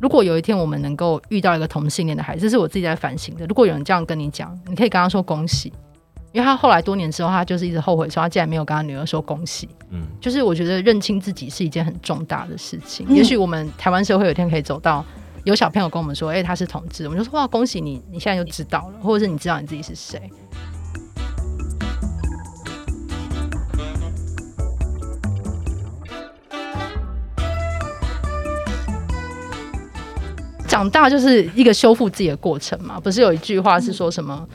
如果有一天我们能够遇到一个同性恋的孩子，这是我自己在反省的。如果有人这样跟你讲，你可以跟他说恭喜，因为他后来多年之后，他就是一直后悔说他竟然没有跟他女儿说恭喜。嗯，就是我觉得认清自己是一件很重大的事情。也许我们台湾社会有一天可以走到有小朋友跟我们说，哎，他是同志，我们就说哇，恭喜你，你现在就知道了，或者是你知道你自己是谁。长大就是一个修复自己的过程嘛，不是有一句话是说什么？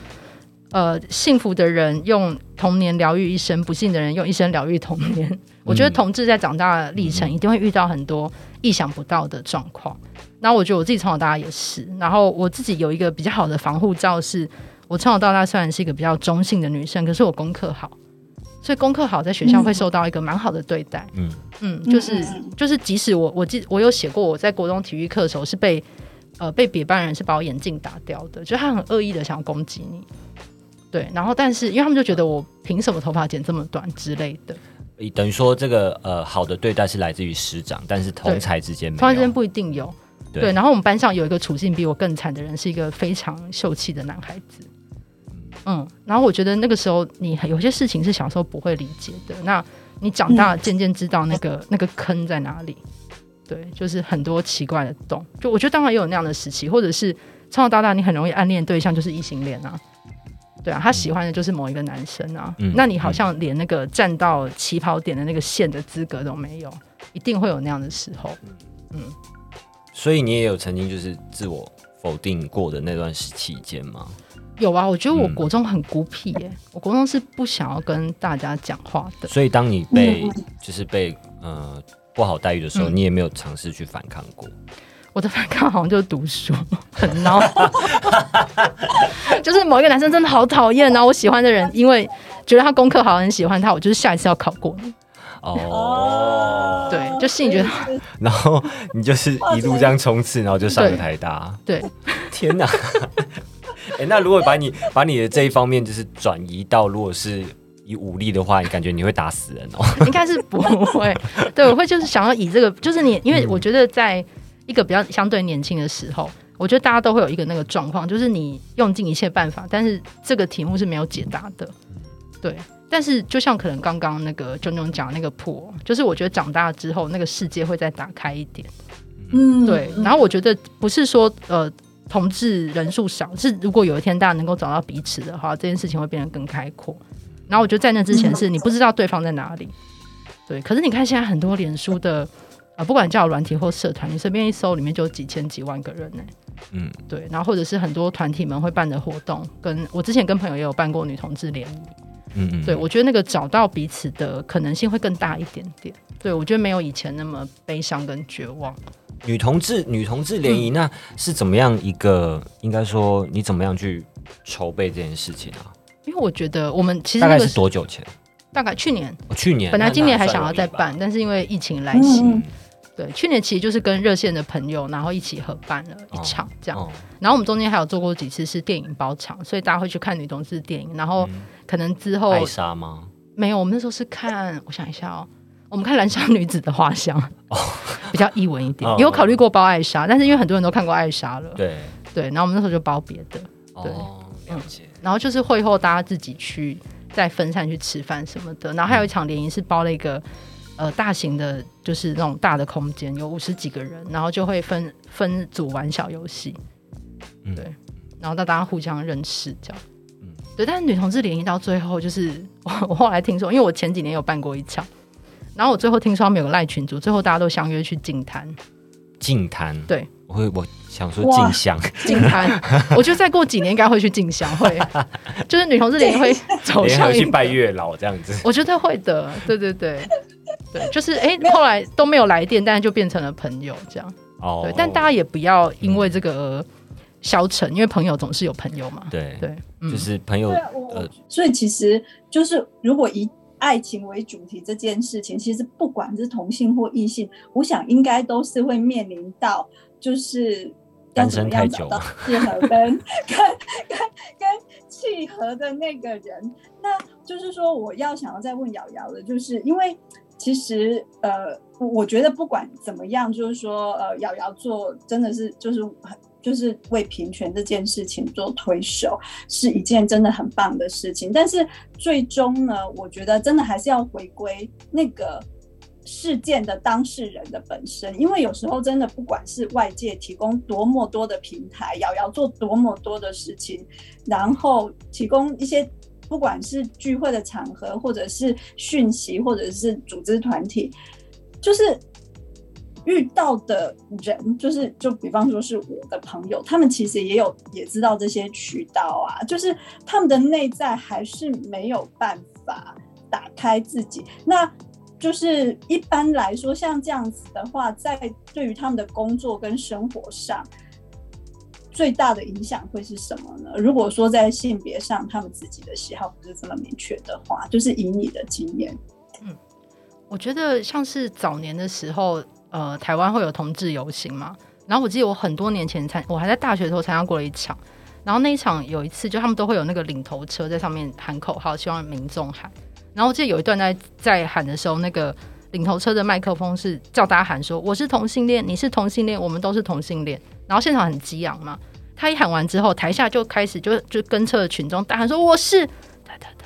呃，幸福的人用童年疗愈一生，不幸的人用一生疗愈童年。我觉得同志在长大的历程一定会遇到很多意想不到的状况。那我觉得我自己从小到大也是。然后我自己有一个比较好的防护罩，是我从小到大虽然是一个比较中性的女生，可是我功课好，所以功课好在学校会受到一个蛮好的对待。嗯嗯，就是就是，即使我我记我有写过我在国中体育课的时候是被。呃，被别班人是把我眼镜打掉的，就他很恶意的想要攻击你，对，然后但是因为他们就觉得我凭什么头发剪这么短之类的，等于说这个呃好的对待是来自于师长，但是同才之间，同才之间不一定有，对，然后我们班上有一个处境比我更惨的人，是一个非常秀气的男孩子，嗯，然后我觉得那个时候你有些事情是小时候不会理解的，那你长大渐渐知道那个那个坑在哪里。对，就是很多奇怪的洞，就我觉得当然也有那样的时期，或者是从小到大你很容易暗恋对象就是异性恋啊，对啊，他喜欢的就是某一个男生啊，那你好像连那个站到起跑点的那个线的资格都没有，一定会有那样的时候，嗯，所以你也有曾经就是自我否定过的那段时期间吗？有啊，我觉得我国中很孤僻耶，我国中是不想要跟大家讲话的，所以当你被就是被呃。不好待遇的时候，你也没有尝试去反抗过。我的反抗好像就是读书，很孬。就是某一个男生真的好讨厌，然后我喜欢的人，因为觉得他功课好，很喜欢他，我就是下一次要考过。哦，对，就心里觉得。然后你就是一路这样冲刺，然后就上了台大。对，天哪！哎，那如果把你把你的这一方面就是转移到，如果是。以武力的话，你感觉你会打死人哦？应该是不会，对，我会就是想要以这个，就是你，因为我觉得在一个比较相对年轻的时候，我觉得大家都会有一个那个状况，就是你用尽一切办法，但是这个题目是没有解答的，对。但是就像可能刚刚那个炯炯讲那个破，就是我觉得长大之后那个世界会再打开一点，嗯，对。然后我觉得不是说呃同志人数少，是如果有一天大家能够找到彼此的话，这件事情会变得更开阔。然后我觉得在那之前是你不知道对方在哪里，对。可是你看现在很多脸书的啊，不管叫软体或社团，你随便一搜，里面就有几千几万个人呢。嗯，对。然后或者是很多团体们会办的活动，跟我之前跟朋友也有办过女同志联谊。嗯嗯。对，我觉得那个找到彼此的可能性会更大一点点。对，我觉得没有以前那么悲伤跟绝望。女同志女同志联谊那是怎么样一个？应该说你怎么样去筹备这件事情啊？因为我觉得我们其实大概是多久前？大概去年。去年本来今年还想要再办，但是因为疫情来袭，对，去年其实就是跟热线的朋友，然后一起合办了一场这样。然后我们中间还有做过几次是电影包场，所以大家会去看女同志电影。然后可能之后艾莎吗？没有，我们那时候是看，我想一下哦，我们看《燃烧女子的画像》，哦，比较译文一点。有考虑过包艾莎，但是因为很多人都看过艾莎了，对对。然后我们那时候就包别的，对，然后就是会后大家自己去再分散去吃饭什么的，然后还有一场联谊是包了一个呃大型的，就是那种大的空间，有五十几个人，然后就会分分组玩小游戏，对，然后大家互相认识这样，嗯，对。但是女同志联谊到最后，就是 我后来听说，因为我前几年有办过一场，然后我最后听说他们有个赖群组，最后大家都相约去净滩，净滩，对。会，我想说静香，静滩，我觉得再过几年应该会去静香，会，就是女同志联会走向去拜月老这样子。我觉得会的，对对对，对，就是哎，后来都没有来电，但是就变成了朋友这样。哦，对，但大家也不要因为这个消沉，因为朋友总是有朋友嘛。对对，就是朋友。呃，所以其实就是如果以爱情为主题这件事情，其实不管是同性或异性，我想应该都是会面临到。就是要怎么样找到适合跟跟跟跟契合的那个人？那就是说，我要想要再问瑶瑶的，就是因为其实呃，我觉得不管怎么样，就是说呃，瑶瑶做真的是就是很就是为平权这件事情做推手，是一件真的很棒的事情。但是最终呢，我觉得真的还是要回归那个。事件的当事人的本身，因为有时候真的不管是外界提供多么多的平台，瑶瑶做多么多的事情，然后提供一些不管是聚会的场合，或者是讯息，或者是组织团体，就是遇到的人，就是就比方说是我的朋友，他们其实也有也知道这些渠道啊，就是他们的内在还是没有办法打开自己那。就是一般来说，像这样子的话，在对于他们的工作跟生活上，最大的影响会是什么呢？如果说在性别上，他们自己的喜好不是这么明确的话，就是以你的经验，嗯，我觉得像是早年的时候，呃，台湾会有同志游行嘛，然后我记得我很多年前参，我还在大学的时候参加过一场，然后那一场有一次，就他们都会有那个领头车在上面喊口号，希望民众喊。然后我记得有一段在在喊的时候，那个领头车的麦克风是叫大家喊说：“我是同性恋，你是同性恋，我们都是同性恋。”然后现场很激昂嘛。他一喊完之后，台下就开始就就跟车的群众大喊说：“我是哒哒哒。”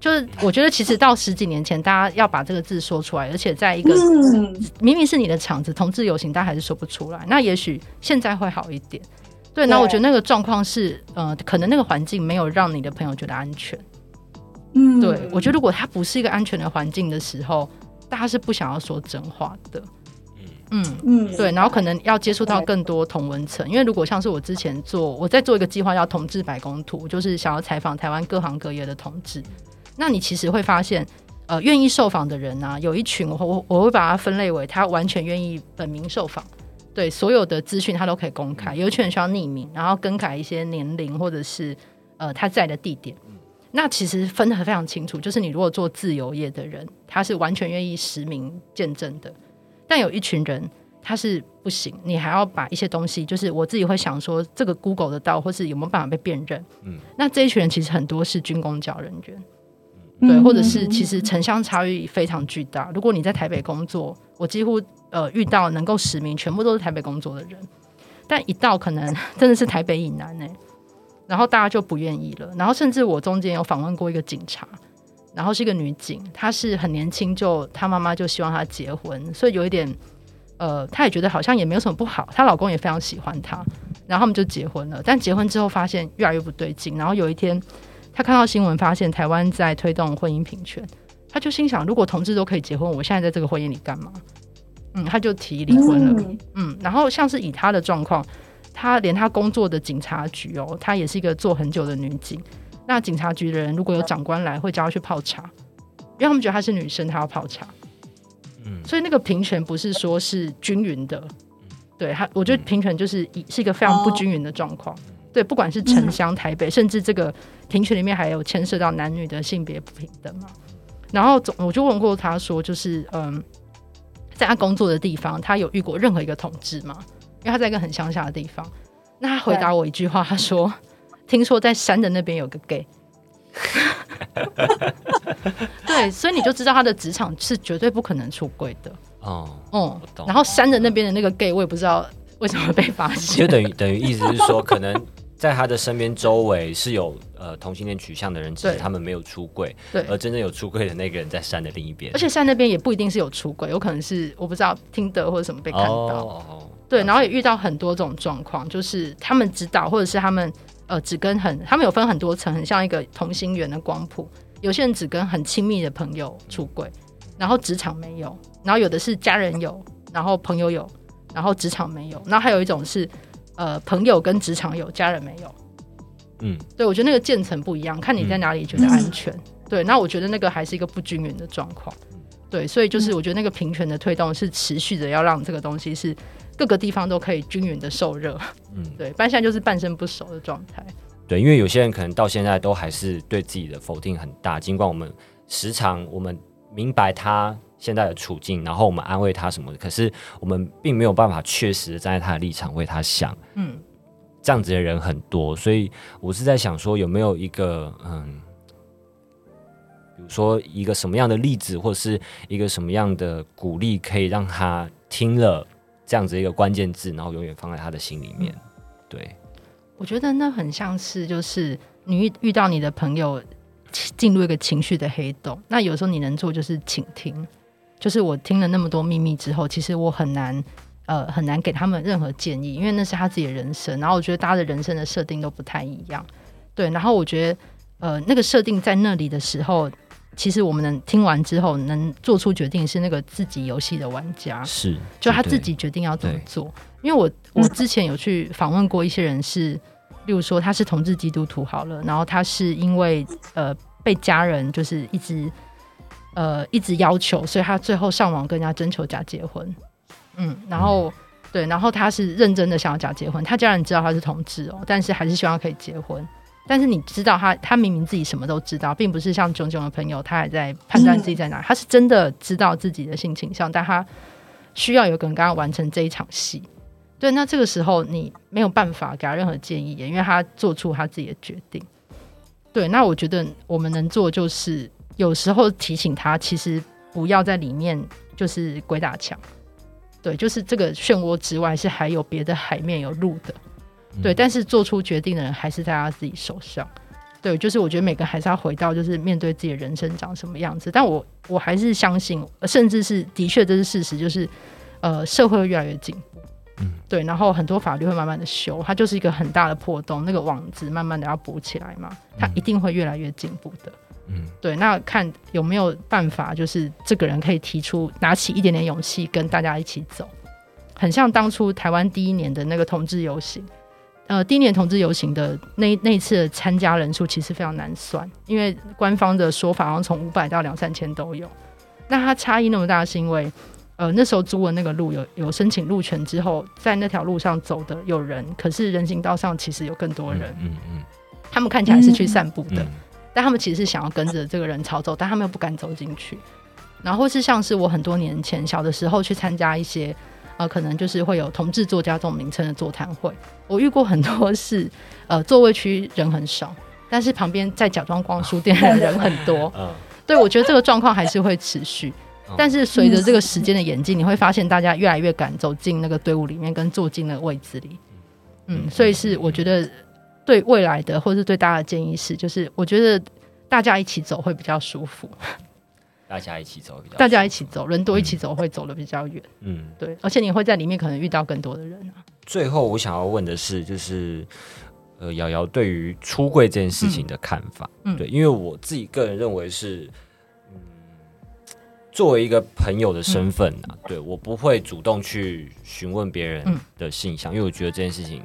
就是我觉得其实到十几年前，大家要把这个字说出来，而且在一个明明是你的场子，同志游行，大家还是说不出来。那也许现在会好一点。对，那我觉得那个状况是呃，可能那个环境没有让你的朋友觉得安全。嗯，对，我觉得如果它不是一个安全的环境的时候，大家是不想要说真话的。嗯嗯对，然后可能要接触到更多同文层，因为如果像是我之前做，我在做一个计划叫“同志白宫图”，就是想要采访台湾各行各业的同志。那你其实会发现，呃，愿意受访的人呢，有一群我我我会把它分类为他完全愿意本名受访，对所有的资讯他都可以公开；有一群人需要匿名，然后更改一些年龄或者是呃他在的地点。那其实分得非常清楚，就是你如果做自由业的人，他是完全愿意实名见证的；但有一群人他是不行，你还要把一些东西，就是我自己会想说，这个 Google 的到，或是有没有办法被辨认？嗯，那这一群人其实很多是军工教人员，对，或者是其实城乡差异非常巨大。如果你在台北工作，我几乎呃遇到能够实名，全部都是台北工作的人，但一到可能 真的是台北以南呢。然后大家就不愿意了，然后甚至我中间有访问过一个警察，然后是一个女警，她是很年轻就她妈妈就希望她结婚，所以有一点呃，她也觉得好像也没有什么不好，她老公也非常喜欢她，然后他们就结婚了。但结婚之后发现越来越不对劲，然后有一天她看到新闻，发现台湾在推动婚姻平权，她就心想：如果同志都可以结婚，我现在在这个婚姻里干嘛？嗯，她就提离婚了。嗯，然后像是以她的状况。她连她工作的警察局哦，她也是一个做很久的女警。那警察局的人如果有长官来，会叫她去泡茶，因为他们觉得她是女生，她要泡茶。嗯，所以那个平权不是说是均匀的，对她，我觉得平权就是一是一个非常不均匀的状况。对，不管是城乡、台北，甚至这个平权里面还有牵涉到男女的性别不平等嘛。然后总我就问过他说，就是嗯，在他工作的地方，他有遇过任何一个同志吗？因为他在一个很乡下的地方，那他回答我一句话，他说：“ 听说在山的那边有个 gay。”对，所以你就知道他的职场是绝对不可能出柜的。哦，嗯，然后山的那边的那个 gay，我也不知道为什么被发现。就等于等于意思是说，可能在他的身边周围是有呃同性恋取向的人，只是他们没有出柜。对，而真正有出柜的那个人在山的另一边。而且山那边也不一定是有出柜，有可能是我不知道听的或者什么被看到。对，然后也遇到很多这种状况，就是他们指导，或者是他们呃只跟很，他们有分很多层，很像一个同心圆的光谱。有些人只跟很亲密的朋友出轨，然后职场没有；然后有的是家人有，然后朋友有，然后职场没有。然后还有一种是呃朋友跟职场有，家人没有。嗯，对，我觉得那个渐层不一样，看你在哪里觉得安全。对，那我觉得那个还是一个不均匀的状况。对，所以就是我觉得那个平权的推动是持续的，要让这个东西是。各个地方都可以均匀的受热，嗯，对，但现在就是半生不熟的状态。对，因为有些人可能到现在都还是对自己的否定很大，尽管我们时常我们明白他现在的处境，然后我们安慰他什么的，可是我们并没有办法确实站在他的立场为他想，嗯，这样子的人很多，所以我是在想说有没有一个嗯比如说一个什么样的例子，或者是一个什么样的鼓励，可以让他听了这样子一个关键字，然后永远放在他的心里面。对，我觉得那很像是就是你遇遇到你的朋友进入一个情绪的黑洞，那有时候你能做就是倾听。就是我听了那么多秘密之后，其实我很难呃很难给他们任何建议，因为那是他自己的人生。然后我觉得大家的人生的设定都不太一样，对。然后我觉得呃那个设定在那里的时候。其实我们能听完之后能做出决定是那个自己游戏的玩家，是就他自己决定要怎么做。因为我我之前有去访问过一些人，是例如说他是同志基督徒好了，然后他是因为呃被家人就是一直呃一直要求，所以他最后上网跟人家征求假结婚。嗯，然后对，然后他是认真的想要假结婚，他家人知道他是同志哦，但是还是希望可以结婚。但是你知道他，他明明自己什么都知道，并不是像炯炯的朋友，他还在判断自己在哪。他是真的知道自己的性倾向，但他需要有个人跟他完成这一场戏。对，那这个时候你没有办法给他任何建议，因为他做出他自己的决定。对，那我觉得我们能做就是有时候提醒他，其实不要在里面就是鬼打墙。对，就是这个漩涡之外是还有别的海面有路的。对，但是做出决定的人还是在他自己手上。对，就是我觉得每个还是要回到，就是面对自己的人生长什么样子。但我我还是相信，甚至是的确这是事实，就是呃，社会会越来越进步。嗯，对，然后很多法律会慢慢的修，它就是一个很大的破洞，那个网子慢慢的要补起来嘛，它一定会越来越进步的。嗯，对，那看有没有办法，就是这个人可以提出拿起一点点勇气，跟大家一起走，很像当初台湾第一年的那个同志游行。呃，第一年同志游行的那那次的参加人数其实非常难算，因为官方的说法好像从五百到两三千都有。那它差异那么大，是因为呃那时候租的那个路有有申请路权之后，在那条路上走的有人，可是人行道上其实有更多人。嗯嗯。他们看起来是去散步的，但他们其实是想要跟着这个人潮走，但他们又不敢走进去。然后是像是我很多年前小的时候去参加一些。呃，可能就是会有同志作家这种名称的座谈会，我遇过很多是，呃，座位区人很少，但是旁边在假装逛书店的人很多。嗯，对，我觉得这个状况还是会持续，但是随着这个时间的演进，你会发现大家越来越敢走进那个队伍里面，跟坐进那个位置里。嗯，所以是我觉得对未来的，或者是对大家的建议是，就是我觉得大家一起走会比较舒服。大家一起走比较，大家一起走，人多一起走会走的比较远。嗯，对，而且你会在里面可能遇到更多的人啊。最后，我想要问的是，就是呃，瑶瑶对于出柜这件事情的看法。嗯，对，因为我自己个人认为是，嗯，作为一个朋友的身份啊，对我不会主动去询问别人的信箱，因为我觉得这件事情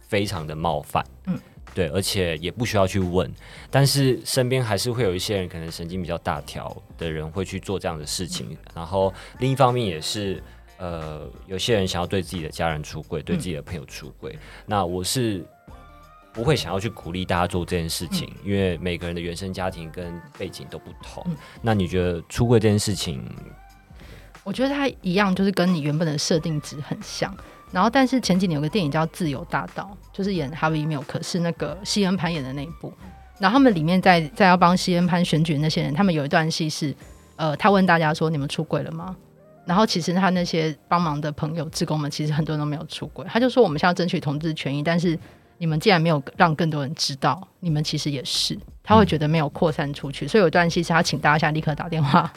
非常的冒犯。嗯。对，而且也不需要去问，但是身边还是会有一些人，可能神经比较大条的人会去做这样的事情。然后另一方面也是，呃，有些人想要对自己的家人出柜，对自己的朋友出柜。那我是不会想要去鼓励大家做这件事情，因为每个人的原生家庭跟背景都不同。那你觉得出柜这件事情？我觉得它一样，就是跟你原本的设定值很像。然后，但是前几年有个电影叫《自由大道》，就是演哈维·缪克，是那个西恩潘演的那一部。然后他们里面在在要帮西恩潘选举那些人，他们有一段戏是，呃，他问大家说：“你们出轨了吗？”然后其实他那些帮忙的朋友、职工们，其实很多人都没有出轨。他就说：“我们现在争取同志权益，但是你们既然没有让更多人知道，你们其实也是。”他会觉得没有扩散出去，所以有一段戏是他请大家立刻打电话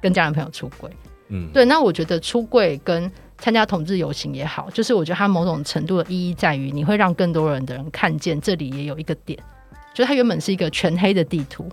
跟家人朋友出轨。嗯，对。那我觉得出柜跟参加同志游行也好，就是我觉得它某种程度的意义在于，你会让更多人的人看见这里也有一个点，就它原本是一个全黑的地图，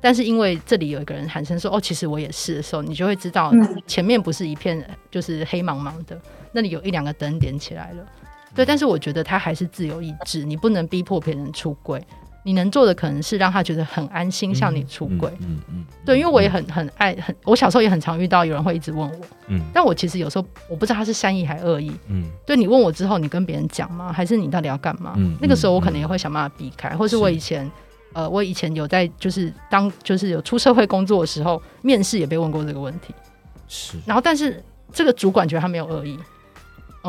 但是因为这里有一个人喊声说：“哦，其实我也是”的时候，你就会知道前面不是一片就是黑茫茫的，那里有一两个灯点起来了。对，但是我觉得它还是自由意志，你不能逼迫别人出柜。你能做的可能是让他觉得很安心，向你出轨。嗯嗯，对，因为我也很很爱很，我小时候也很常遇到有人会一直问我。嗯，但我其实有时候我不知道他是善意还恶意。嗯，对你问我之后，你跟别人讲吗？还是你到底要干嘛？嗯，那个时候我可能也会想办法避开，或是我以前呃，我以前有在就是当就是有出社会工作的时候，面试也被问过这个问题。是，然后但是这个主管觉得他没有恶意。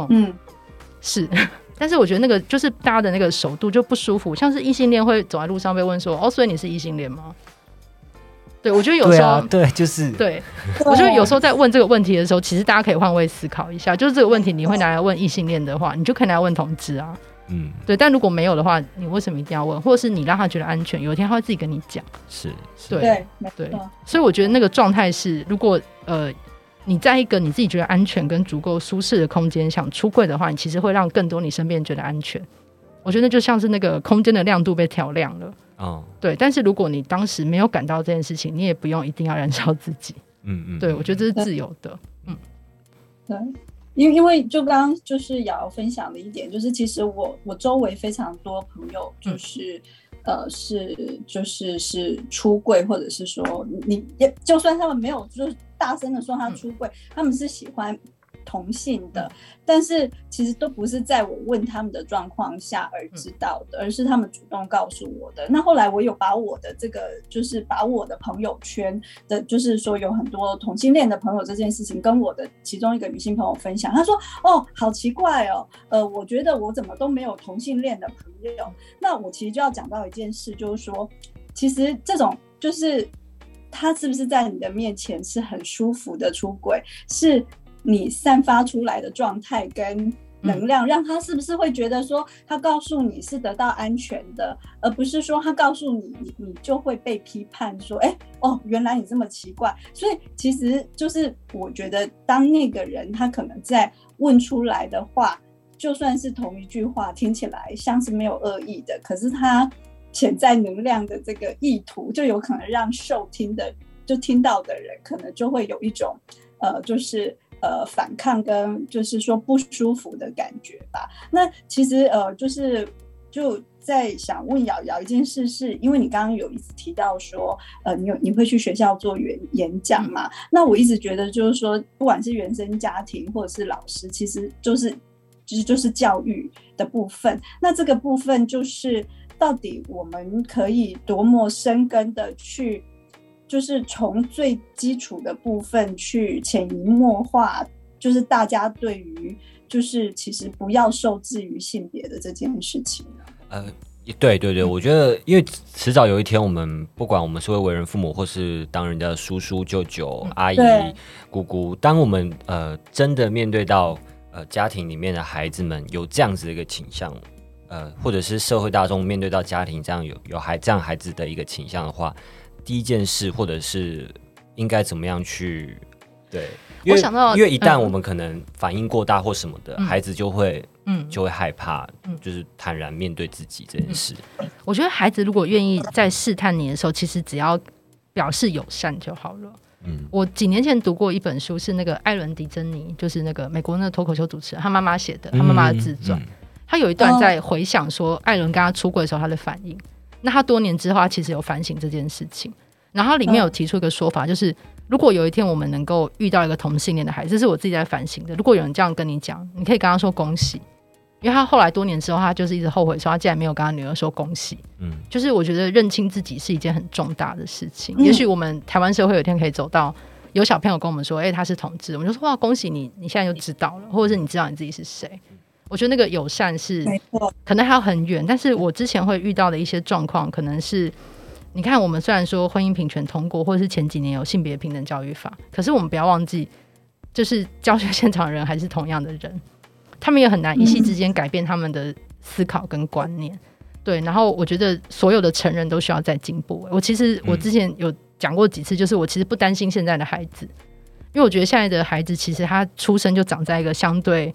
嗯，是。但是我觉得那个就是大家的那个手度就不舒服，像是异性恋会走在路上被问说：“哦，所以你是异性恋吗？”对我觉得有时候，，对，就是对我觉得有时候在问这个问题的时候，其实大家可以换位思考一下，就是这个问题你会拿来问异性恋的话，你就可以拿来问同志啊。嗯，对，但如果没有的话，你为什么一定要问？或者是你让他觉得安全，有一天他会自己跟你讲。是，是对对，所以我觉得那个状态是，如果呃你在一个你自己觉得安全跟足够舒适的空间想出柜的话，你其实会让更多你身边人觉得安全。我觉得就像是那个空间的亮度被调亮了。哦，对，但是如果你当时没有感到这件事情，你也不用一定要燃烧自己。嗯嗯，对，我觉得这是自由的。嗯对，因因为就刚刚就是瑶瑶分享的一点，就是其实我我周围非常多朋友就是。呃，是就是是出柜，或者是说你也就算他们没有就是大声的说他出柜，他们是喜欢同性的，但是其实都不是在我问他们的状况下而知道的，而是他们主动告诉我的。那后来我有把我的这个就是把我的朋友圈的，就是说有很多同性恋的朋友这件事情，跟我的其中一个女性朋友分享，她说：“哦，好奇怪哦，呃，我觉得我怎么都没有同性恋的朋友。”那我其实就要讲到一件事，就是说，其实这种就是他是不是在你的面前是很舒服的出轨，是你散发出来的状态跟。能量让他是不是会觉得说，他告诉你是得到安全的，而不是说他告诉你，你你就会被批判说，哎、哦，原来你这么奇怪。所以其实就是我觉得，当那个人他可能在问出来的话，就算是同一句话，听起来像是没有恶意的，可是他潜在能量的这个意图，就有可能让受听的就听到的人，可能就会有一种呃，就是。呃，反抗跟就是说不舒服的感觉吧。那其实呃，就是就在想问瑶瑶一件事是，因为你刚刚有一直提到说，呃，你有你会去学校做演演讲嘛？那我一直觉得就是说，不管是原生家庭或者是老师，其实就是其实就是教育的部分。那这个部分就是到底我们可以多么深根的去。就是从最基础的部分去潜移默化，就是大家对于就是其实不要受制于性别的这件事情。呃，对对对，我觉得因为迟早有一天，我们不管我们是为为人父母，或是当人家的叔叔、舅舅、阿姨、姑姑，当我们呃真的面对到呃家庭里面的孩子们有这样子的一个倾向，呃，或者是社会大众面对到家庭这样有有孩这样孩子的一个倾向的话。第一件事，或者是应该怎么样去对？因为我想到因为一旦嗯我们可能反应过大或什么的，嗯孩子就会嗯，就会害怕嗯，就是坦然面对自己这件事。我觉得孩子如果愿意在试探你的时候，其实只要表示友善就好了。嗯我几年前读过一本书，是那个艾伦·迪珍妮，就是那个美国那个脱口秀主持人，他妈妈写的，他妈妈的自传。嗯他有一段在回想说，艾伦跟他出轨的时候他的反应。那他多年之后，他其实有反省这件事情。然后他里面有提出一个说法，就是如果有一天我们能够遇到一个同性恋的孩子，这是我自己在反省的。如果有人这样跟你讲，你可以跟他说恭喜，因为他后来多年之后，他就是一直后悔说他竟然没有跟他女儿说恭喜。嗯就是我觉得认清自己是一件很重大的事情。嗯也许我们台湾社会有一天可以走到有小朋友跟我们说：“哎、他是同志。”我们就说：“哇，恭喜你，你现在就知道了，或者是你知道你自己是谁。”我觉得那个友善是可能还要很远，但是我之前会遇到的一些状况，可能是你看，我们虽然说婚姻平权通过，或者是前几年有性别平等教育法，可是我们不要忘记，就是教学现场人还是同样的人，他们也很难一夕之间改变他们的思考跟观念。对，然后我觉得所有的成人都需要再进步。我其实我之前有讲过几次，就是我其实不担心现在的孩子，因为我觉得现在的孩子其实他出生就长在一个相对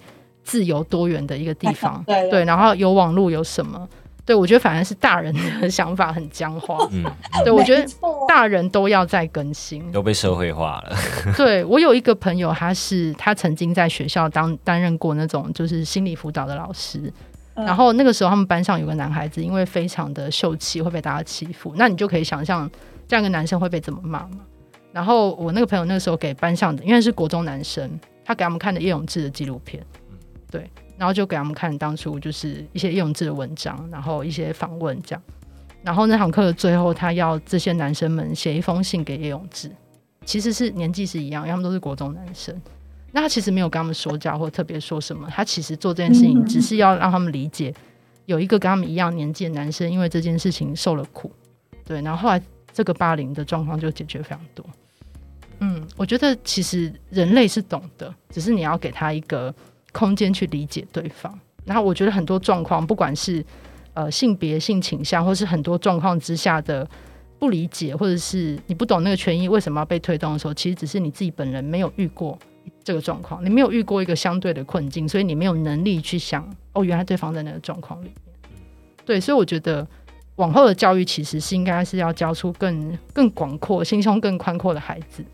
自由多元的一个地 方，对。对，然后有网络有什么，对我觉得反而是大人的想法很僵化，嗯，对我觉得大人都要再更新。都被社会化了。对我有一个朋友，他是他曾经在学校当担任过那种就是心理辅导的老师，嗯。然后那个时候他们班上有个男孩子，因为非常的秀气，会被大家欺负。那你就可以想象这样一个男生会被怎么骂嘛？然后我那个朋友那个时候给班上的，因为是国中男生，他给他们看的叶永志的纪录片，对，然后就给他们看当初就是一些叶永志的文章，然后一些访问这样。然后那堂课的最后，他要这些男生们写一封信给叶永志，其实是年纪是一样，他们都是国中男生。那他其实没有跟他们说教或特别说什么，他其实做这件事情嗯只是要让他们理解，有一个跟他们一样年纪的男生因为这件事情受了苦，对，然后后来这个霸凌的状况就解决非常多。嗯，我觉得其实人类是懂的，只是你要给他一个空间去理解对方。然后我觉得很多状况，不管是呃性别、性倾向，或是很多状况之下的不理解，或者是你不懂那个权益为什么要被推动的时候，其实只是你自己本人没有遇过这个状况，你没有遇过一个相对的困境，所以你没有能力去想哦，原来对方在那个状况里面。对，所以我觉得往后的教育其实是应该是要教出更更广阔、心胸更宽阔的孩子。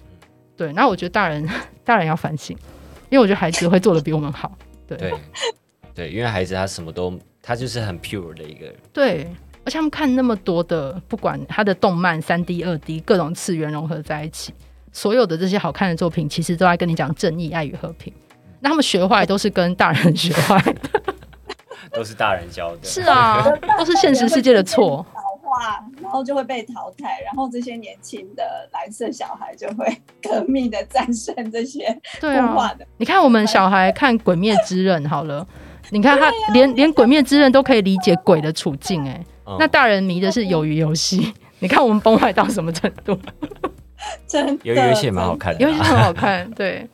对，那我觉得大人 大人要反省，因为我觉得孩子会做的比我们好。对对对，因为孩子他什么都他就是很 pure 的一个人。对，而且他们看那么多的，不管他的动漫、三 D、二 D 各种次元融合在一起，所有的这些好看的作品，其实都在跟你讲正义、爱与和平。那他们学坏都是跟大人学坏，都是大人教的。是啊，都是现实世界的错。化，然后就会被淘汰，然后这些年轻的蓝色小孩就会 革命的战胜这些对啊。你看我们小孩看《鬼灭之刃》好了，你看他连连《鬼灭之刃》都可以理解鬼的处境，哎，那大人迷的是鱿鱼游戏。你看我们崩坏到什么程度？真鱿鱼游戏也蛮好看的，游戏很好看，对。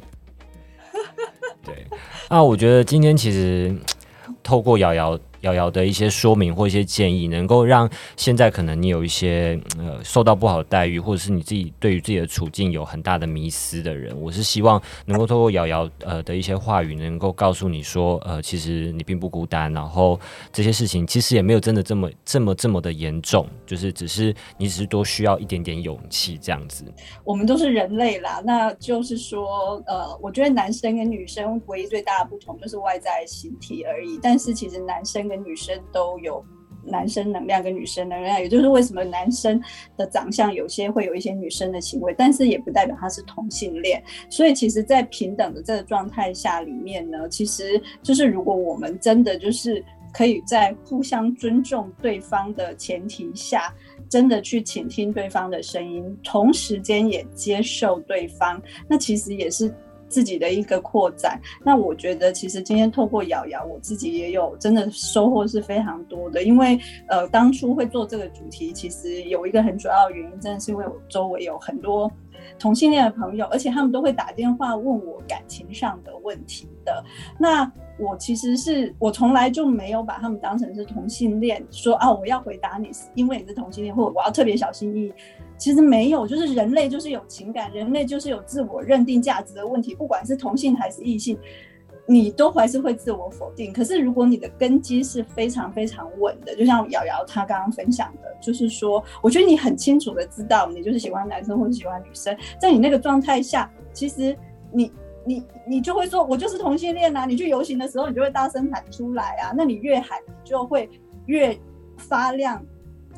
对，那我觉得今天其实 透过瑶瑶。瑶瑶的一些说明或一些建议，能够让现在可能你有一些呃受到不好的待遇，或者是你自己对于自己的处境有很大的迷思的人，我是希望能够透过瑶瑶呃的一些话语，能够告诉你说，呃，其实你并不孤单，然后这些事情其实也没有真的这么这么这么的严重，就是只是你只是多需要一点点勇气这样子。我们都是人类啦，那就是说，呃，我觉得男生跟女生唯一最大的不同就是外在形体而已，但是其实男生。跟女生都有男生能量跟女生能量，也就是为什么男生的长相有些会有一些女生的行为，但是也不代表他是同性恋。所以其实，在平等的这个状态下里面呢，其实就是如果我们真的就是可以在互相尊重对方的前提下，真的去倾听对方的声音，同时间也接受对方，那其实也是。自己的一个扩展，那我觉得其实今天透过瑶瑶，我自己也有真的收获是非常多的。因为呃，当初会做这个主题，其实有一个很主要的原因，真的是因为我周围有很多同性恋的朋友，而且他们都会打电话问我感情上的问题的。那我其实是我从来就没有把他们当成是同性恋，说啊我要回答你，因为你是同性恋，或者我要特别小心翼翼。其实没有，就是人类就是有情感，人类就是有自我认定价值的问题。不管是同性还是异性，你都还是会自我否定。可是如果你的根基是非常非常稳的，就像瑶瑶她刚刚分享的，就是说，我觉得你很清楚的知道你就是喜欢男生或者喜欢女生，在你那个状态下，其实你你你就会说，我就是同性恋啊！你去游行的时候，你就会大声喊出来啊！那你越喊，你就会越发亮。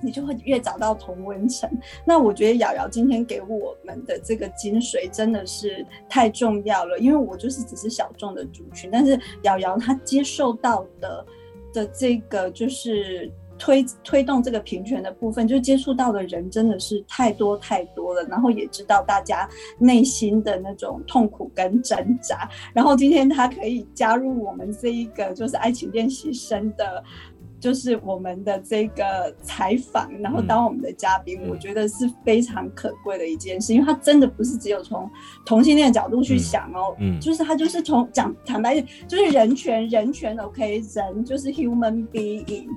你就会越找到同温层。那我觉得瑶瑶今天给我们的这个精髓真的是太重要了，因为我就是只是小众的族群，但是瑶瑶她接受到的的这个就是推推动这个平权的部分，就接触到的人真的是太多太多了，然后也知道大家内心的那种痛苦跟挣扎。然后今天他可以加入我们这一个就是爱情练习生的。就是我们的这个采访，然后当我们的嘉宾，我觉得是非常可贵的一件事，因为他真的不是只有从同性恋角度去想哦，嗯，就是他就是从讲坦白，就是人权，人权 OK，人就是 human being，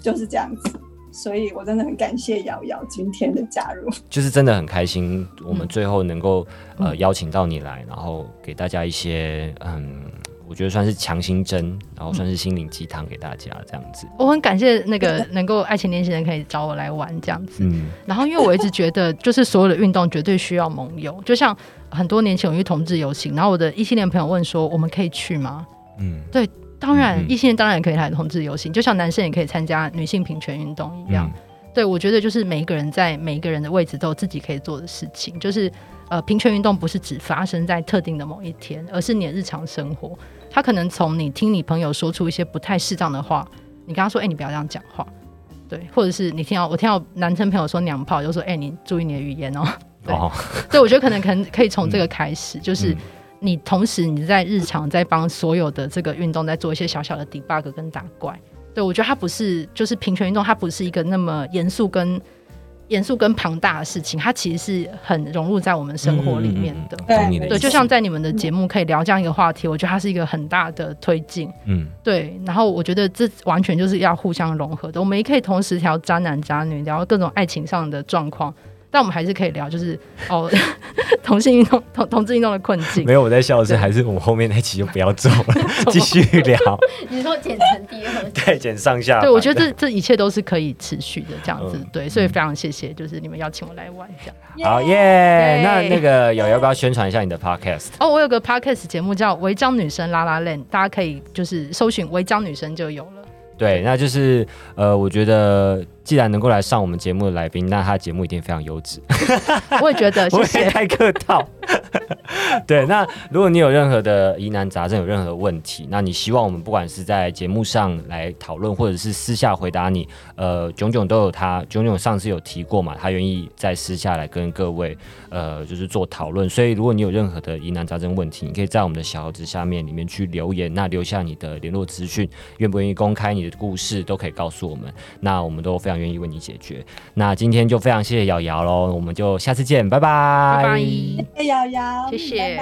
就是这样子，所以我真的很感谢瑶瑶今天的加入，就是真的很开心，我们最后能够呃邀请到你来，然后给大家一些嗯。我觉得算是强心针，然后算是心灵鸡汤给大家这样子。我很感谢那个能够爱情年轻人可以找我来玩这样子。嗯，然后因为我一直觉得，就是所有的运动绝对需要盟友。就像很多年前我去同志游行，然后我的异性恋朋友问说：“我们可以去吗？”嗯，对，当然异性恋当然可以来同志游行，就像男生也可以参加女性平权运动一样。对，我觉得就是每一个人在每一个人的位置都有自己可以做的事情。就是呃，平权运动不是只发生在特定的某一天，而是你的日常生活。他可能从你听你朋友说出一些不太适当的话，你跟他说：“哎，你不要这样讲话。”对，或者是你听到我听到男生朋友说娘炮，就说：“哎，你注意你的语言哦。”对，对我觉得可能可能可以从这个开始，就是你同时你在日常在帮所有的这个运动在做一些小小的 debug 跟打怪。对我觉得它不是就是平权运动，它不是一个那么严肃跟。严肃跟庞大的事情，它其实是很融入在我们生活里面的。对，就像在你们的节目可以聊这样一个话题，我觉得它是一个很大的推进。嗯，对。然后我觉得这完全就是要互相融合的，我们也可以同时聊渣男渣女，聊各种爱情上的状况。但我们还是可以聊，就是哦，同性运动、同同志运动的困境。没有我在笑的是，还是我们后面那期就不要做了，继续聊。你说剪成第二？对，剪上下。对，我觉得这这一切都是可以持续的，这样子。对，所以非常谢谢，就是你们邀请我来玩这样。好耶！那那个有要不要宣传一下你的 podcast？哦，我有个 podcast 节目叫《违章女生拉拉链》，大家可以就是搜寻“违章女生”就有了。对，那就是呃，我觉得。既然能够来上我们节目的来宾，那他的节目一定非常优质。我也觉得，谢谢。太客套。对，那如果你有任何的疑难杂症，有任何的问题，那你希望我们不管是在节目上来讨论，或者是私下回答你，呃，炯炯都有他，炯炯上次有提过嘛，他愿意在私下来跟各位，呃，就是做讨论。所以，如果你有任何的疑难杂症问题，你可以在我们的小盒子下面里面去留言，那留下你的联络资讯，愿不愿意公开你的故事，都可以告诉我们。那我们都非常。愿意为你解决。那今天就非常谢谢瑶瑶喽，我们就下次见，拜拜。拜拜，谢谢瑶瑶，谢谢。